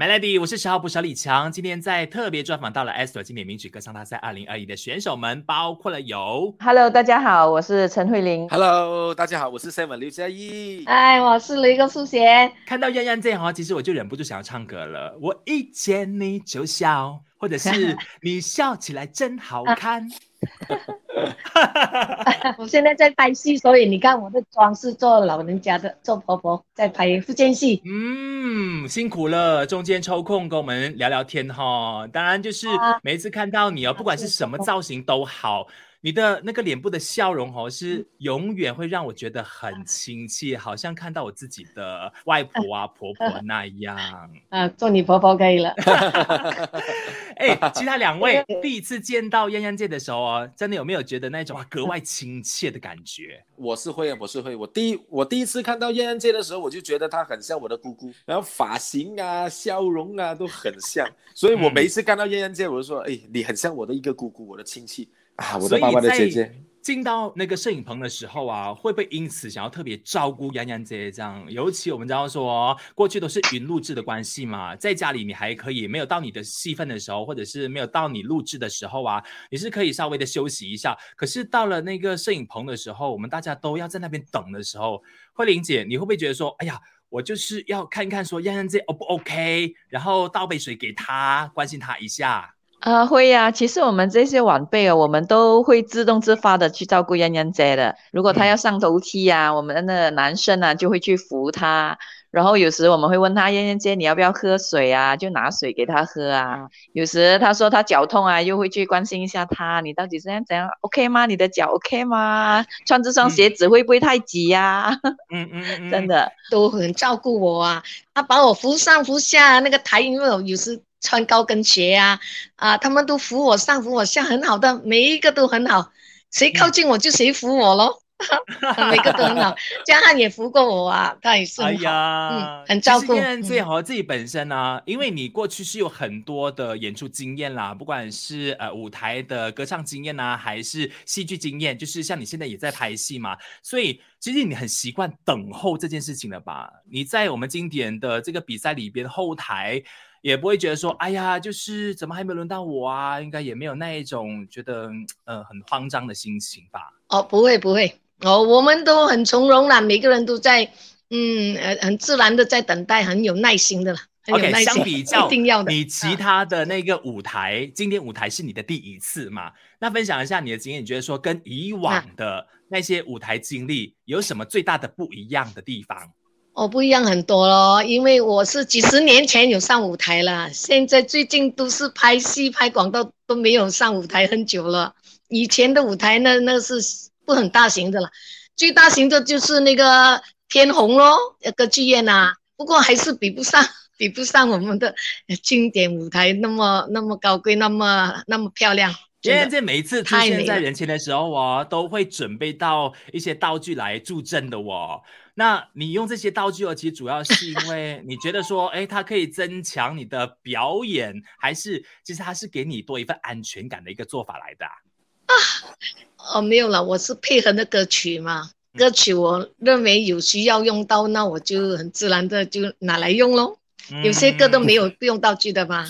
Melody，我是十号捕手李强，今天在特别专访到了 Esther 经典名曲歌唱大赛二零二一的选手们，包括了有 Hello，大家好，我是陈慧琳。Hello，大家好，我是 Seven 刘嘉怡。哎，我是雷哥素贤。看到燕燕这样哈，其实我就忍不住想要唱歌了。我一见你就笑，或者是 你笑起来真好看。我现在在拍戏，所以你看我的妆是做老人家的，做婆婆在拍福建戏。嗯，辛苦了，中间抽空跟我们聊聊天哈。当然就是啊每一次看到你哦，不管是什么造型都好，你的那个脸部的笑容哦，是永远会让我觉得很亲切，好像看到我自己的外婆啊、婆婆那样。啊，做你婆婆可以了。哎，其他两位 第一次见到燕燕姐的时候哦，真的有没有觉得那种啊格外亲切的感觉？我是会，我是会。我第一我第一次看到燕燕姐的时候，我就觉得她很像我的姑姑，然后发型啊、笑容啊都很像，所以我每一次看到燕燕姐，我就说，哎，你很像我的一个姑姑，我的亲戚啊，我的爸爸的姐姐。进到那个摄影棚的时候啊，会不会因此想要特别照顾洋洋姐这样？尤其我们知道说，过去都是云录制的关系嘛，在家里你还可以没有到你的戏份的时候，或者是没有到你录制的时候啊，你是可以稍微的休息一下。可是到了那个摄影棚的时候，我们大家都要在那边等的时候，慧玲姐，你会不会觉得说，哎呀？我就是要看看说洋洋姐 O 不 OK，然后倒杯水给她，关心她一下。啊，会呀、其实我们这些晚辈哦，我们都会自动自发的去照顾燕燕姐的。如果她要上楼梯呀、我们的男生啊就会去扶她。然后有时我们会问她燕燕姐你要不要喝水啊，就拿水给她喝啊。有时她说她脚痛啊，又会去关心一下她，你到底是怎样怎样 OK 吗？你的脚 OK 吗？穿这双鞋子会不会太挤呀、嗯嗯嗯 嗯，真的。都很照顾我啊，她把我扶上扶下，那个台因为我有时穿高跟鞋啊，啊，他们都扶我上扶我下，很好的，每一个都很好，谁靠近我就谁扶我咯，每个都很好，江汉也扶过我啊，他也是哎很好，呀，嗯很照顾燕燕姐嗯。和自己本身呢、因为你过去是有很多的演出经验啦，不管是呃舞台的歌唱经验呐、还是戏剧经验，就是像你现在也在拍戏嘛，所以其实你很习惯等候这件事情了吧？你在我们经典的这个比赛里边后台。也不会觉得说，哎呀，就是怎么还没轮到我啊？应该也没有那一种觉得嗯呃很慌张的心情吧？哦，不会不会，哦，我们都很从容啦，每个人都在，嗯，呃，很自然的在等待，很有耐心的啦，OK，相比较一定要的。你其啊他的那个舞台，今天舞台是你的第一次嘛？那分享一下你的经验，你觉得说跟以往的那些舞台经历有什么最大的不一样的地方？哦，不一样很多咯，因为我是几十年前有上舞台了，现在最近都是拍戏、拍广告都没有上舞台很久了。以前的舞台那，那是不很大型的了，最大型的就是那个天虹咯，歌剧院啊，不过还是比不上，比不上我们的经典舞台那么那么高贵，那么那么漂亮。因为真的这每一次出现在人前的时候哦，都会准备到一些道具来助阵的哦。那你用这些道具哦，其实主要是因为你觉得说，哎，它可以增强你的表演，还是其实它是给你多一份安全感的一个做法来的啊、哦，没有了，我是配合那歌曲嘛，歌曲我认为有需要用到，那我就很自然的就拿来用咯。有些歌都没有不用道具的嘛，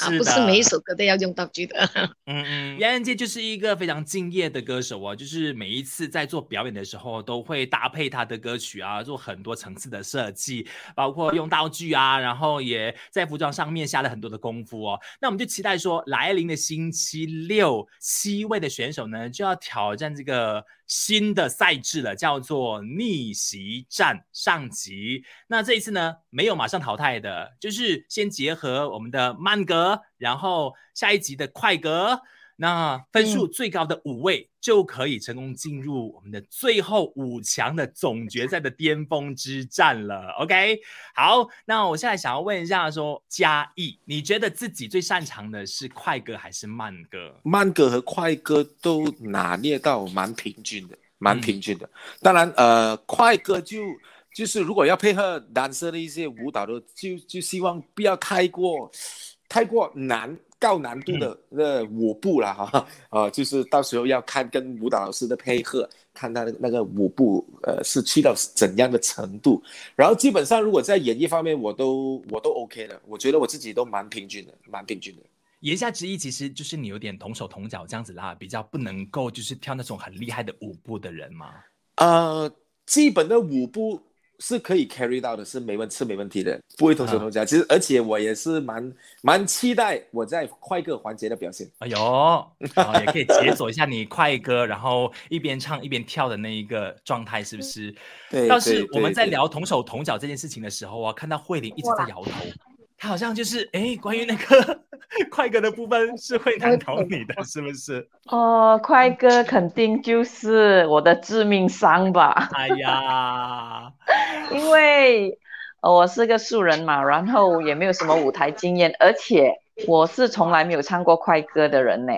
啊，不是每一首歌都要用道具的。嗯嗯，杨仁杰就是一个非常敬业的歌手哦，就是每一次在做表演的时候，都会搭配他的歌曲啊，做很多层次的设计，包括用道具啊，然后也在服装上面下了很多的功夫哦。那我们就期待说，来临的星期六，七位的选手呢就要挑战这个新的赛制了，叫做逆袭战上集。那这一次呢，没有马上淘汰的，就是先结合我们的慢格，然后下一集的快格，那分数最高的五位就可以成功进入我们的最后五强的总决赛的巅峰之战了。OK，好，那我现在想要问一下说，嘉义，你觉得自己最擅长的是快歌还是慢歌？慢歌和快歌都拿捏到蛮平均的，蛮嗯平均的。当然，呃，快歌就就是如果要配合男生的一些舞蹈的，就就希望不要太过太过难，高难度的那舞步了哈，啊，就是到时候要看跟舞蹈老师的配合，看他的那个舞步，呃，是去到怎样的程度。然后基本上如果在演绎方面，我都我都 OK 的，我觉得我自己都蛮平均的，蛮平均的。言下之意，其实就是你有点同手同脚这样子啦，比较不能够就是跳那种很厉害的舞步的人嘛。呃，基本的舞步是可以 carry 到的，是没问是没问题的，不会同手同脚。其实，而且我也是蛮蛮期待我在快歌环节的表现。哎呦，然后也可以解锁一下你快歌，然后一边唱一边跳的那一个状态，是不是？对。倒是我们在聊同手同脚这件事情的时候啊，看到慧玲一直在摇头。她好像就是哎，关于那个 快歌的部分是会难倒你的，是不是？哦，快歌肯定就是我的致命伤吧。哎呀，因为我是个素人嘛，然后也没有什么舞台经验，而且我是从来没有唱过快歌的人呢。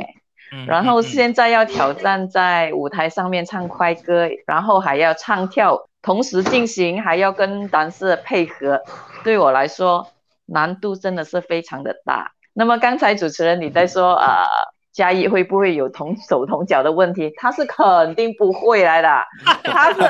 然后现在要挑战在舞台上面唱快歌，然后还要唱跳同时进行，还要跟男士配合，对我来说。难度真的是非常的大。那么刚才主持人你在说，呃，嘉义会不会有同手同脚的问题？他是肯定不会来的。他是，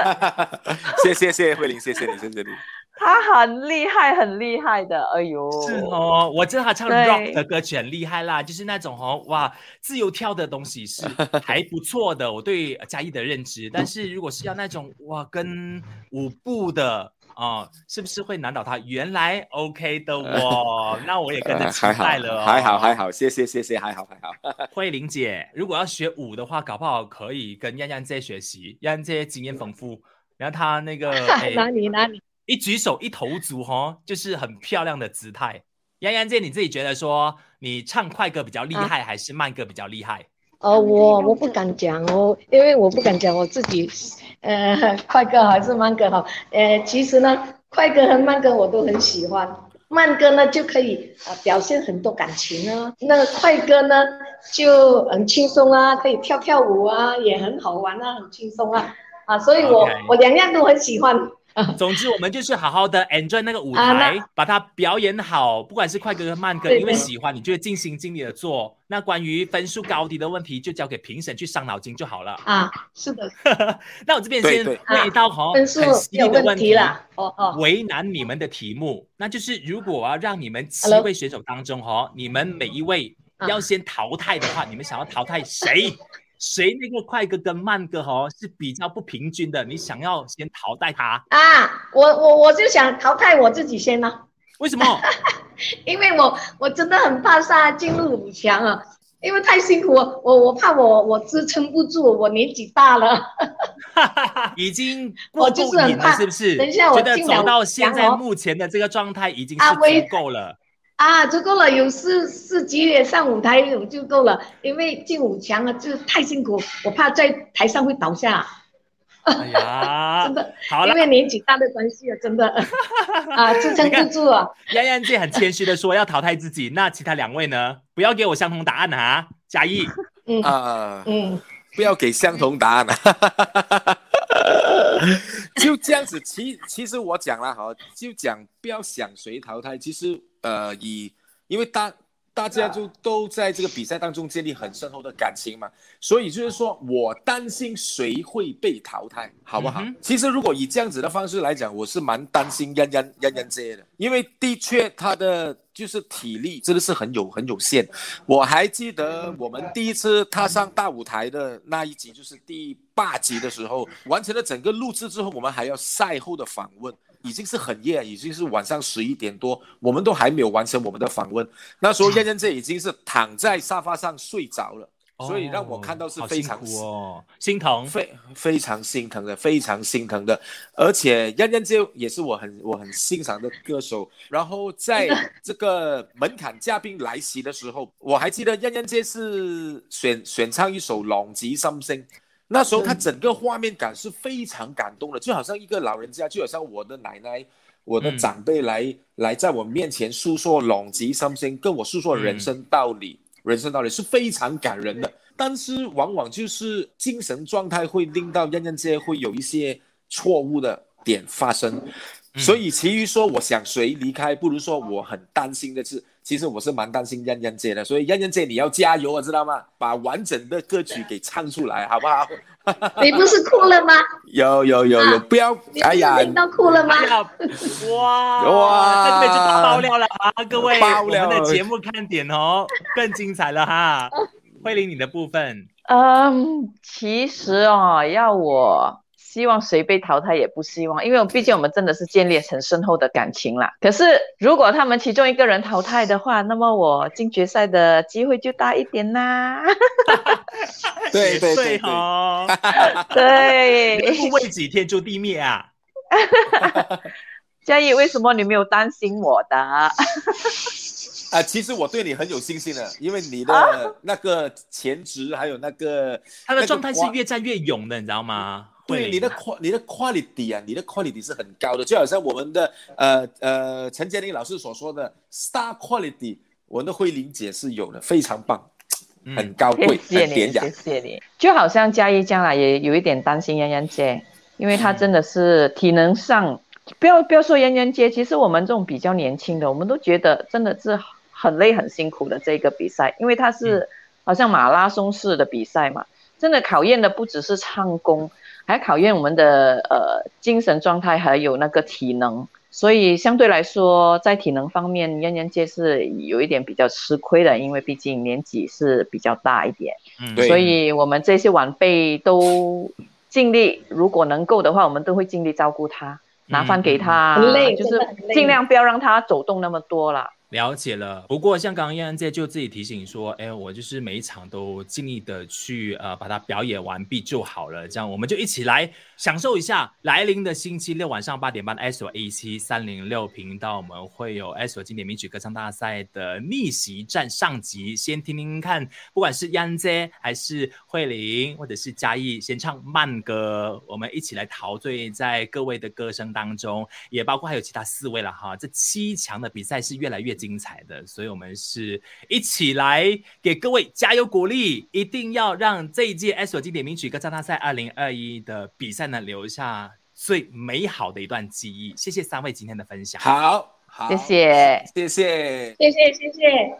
谢谢谢谢慧玲，谢谢你，谢谢你。他很厉害，很厉害的。哎呦，是哦，我知道他唱 rock 的歌曲很厉害啦，就是那种哦，哇，自由跳的东西是还不错的。我对嘉义的认知，但是如果是要那种哇，跟舞步的。哦，是不是会难倒他？原来 OK 的 哦，那我也跟着期待了。还好还好，谢谢谢谢，还好还好。慧玲姐，如果要学舞的话，搞不好可以跟燕燕姐学习，燕燕姐经验丰富。然后她那个 哪里哪里，一举手一投足哈，就是很漂亮的姿态。燕燕姐，你自己觉得说你唱快歌比较厉害，还是慢歌比较厉害？呃，我我不敢讲哦，因为我不敢讲我自己，呃，快歌还是慢歌好。呃，其实呢，快歌和慢歌我都很喜欢。慢歌呢就可以呃表现很多感情啊，那快歌呢就很轻松啊，可以跳跳舞啊，也很好玩啊，很轻松啊，啊，所以我我两样都很喜欢。总之，我们就是好好的 enjoy 那个舞台，把它表演好。不管是快歌和慢歌，因为喜欢，你就会尽心尽力的做。那关于分数高低的问题，就交给评审去伤脑筋就好了。啊，是的。那我这边先问一道哈很犀利的问题了。哦哦，为难你们的题目，那就是如果要让你们七位选手当中哈，你们每一位要先淘汰的话，你们想要淘汰谁？谁那个快歌跟慢歌哦是比较不平均的？你想要先淘汰他啊？我我我就想淘汰我自己先呢。为什么？因为我我真的很怕杀进入五强啊，因为太辛苦，我我怕我我支撑不住，我年纪大了。已经过够瘾了，是不是？等一下，我觉得走到现在目前的这个状态已经是足够了。啊，足够了，有四四级也上舞台有就够了，因为进五强啊，就太辛苦，我怕在台上会倒下。哎呀，真的，因为年纪大的关系啊，真的 啊，支撑不住啊。嫣嫣姐很谦虚的说要淘汰自己，那其他两位呢？不要给我相同答案啊，嘉义。嗯啊，嗯，不要给相同答案。就这样子，其其实我讲了哈，就讲不要想谁淘汰，其实。呃，以因为大大家就都在这个比赛当中建立很深厚的感情嘛，所以就是说我担心谁会被淘汰，好不好？其实如果以这样子的方式来讲，我是蛮担心嫣嫣嫣嫣姐的，因为的确她的就是体力真的是很有很有限。我还记得我们第一次踏上大舞台的那一集，就是第八集的时候，完成了整个录制之后，我们还要赛后的访问。已经是很夜，已经是晚上十一点多，我们都还没有完成我们的访问。那时候燕燕姐已经是躺在沙发上睡着了，所以让我看到是非常哦心疼，非非常心疼的，非常心疼的。而且燕燕姐也是我很我很欣赏的歌手。然后在这个门槛嘉宾来袭的时候，我还记得燕燕姐是选选唱一首《浪子心声》。那时候他整个画面感是非常感动的，就好像一个老人家，就好像我的奶奶、我的长辈来来在我面前诉说浪子心声，跟我诉说人生道理，人生道理是非常感人的。但是往往就是精神状态会令到人人间会有一些错误的点发生。所以其余说我想谁离开，不如说我很担心的是，其实我是蛮担心燕燕姐的，所以燕燕姐你要加油啊，知道吗？把完整的歌曲给唱出来，好不好？你不是哭了吗？有有有有，不要，哎呀，你都哭了吗？哇哇这边就大爆料了啊，各位，爆料我们的节目看点哦，更精彩了哈。慧玲，你的部分，嗯，其实哦，要我希望谁被淘汰也不希望，因为毕竟我们真的是建立很深厚的感情啦。可是如果他们其中一个人淘汰的话，那么我进决赛的机会就大一点啦。对对对对对，哦，对，不为己天就地灭啊。嘉义，为什么你没有担心我的？啊，其实我对你很有信心的，因为你啊的那个前职还有那个他的那个状态是越战越勇的，你知道吗？慧对你的 qual 你的 quality 啊，你的 quality 是很高的，就好像我们的呃呃陈建林老师所说的 star quality，我们的慧玲姐是有的，非常棒，嗯很高贵，谢谢你，很典雅谢。谢你。就好像嘉怡将来也有一点担心妍妍姐，因为她真的是体能上，不要不要说妍妍姐，其实我们这种比较年轻的，我们都觉得真的是很累很辛苦的这个比赛，因为它是好像马拉松式的比赛嘛，真的考验的不只是唱功，还考验我们的呃精神状态，还有那个体能。所以相对来说，在体能方面，燕燕姐是有一点比较吃亏的，因为毕竟年纪是比较大一点。嗯对所以我们这些晚辈都尽力，如果能够的话，我们都会尽力照顾他，拿饭给他，很累就是尽量不要让他走动那么多啦。了解了，不过像刚刚燕安姐就自己提醒说，哎，我就是每一场都尽力的去呃把它表演完毕就好了，这样我们就一起来享受一下来临的星期六晚上八点半的 S O A 七三零六频道，我们会有 S O 经典名曲歌唱大赛的逆袭战上集，先听听看，不管是燕姐还是慧玲或者是嘉义，先唱慢歌，我们一起来陶醉在各位的歌声当中，也包括还有其他四位了哈。这七强的比赛是越来越精彩的，所以我们是一起来给各位加油鼓励，一定要让这一届 S 经典名曲歌唱大赛二零二一的比赛呢留下最美好的一段记忆。谢谢三位今天的分享。好，好，谢，谢。谢谢。谢谢谢谢。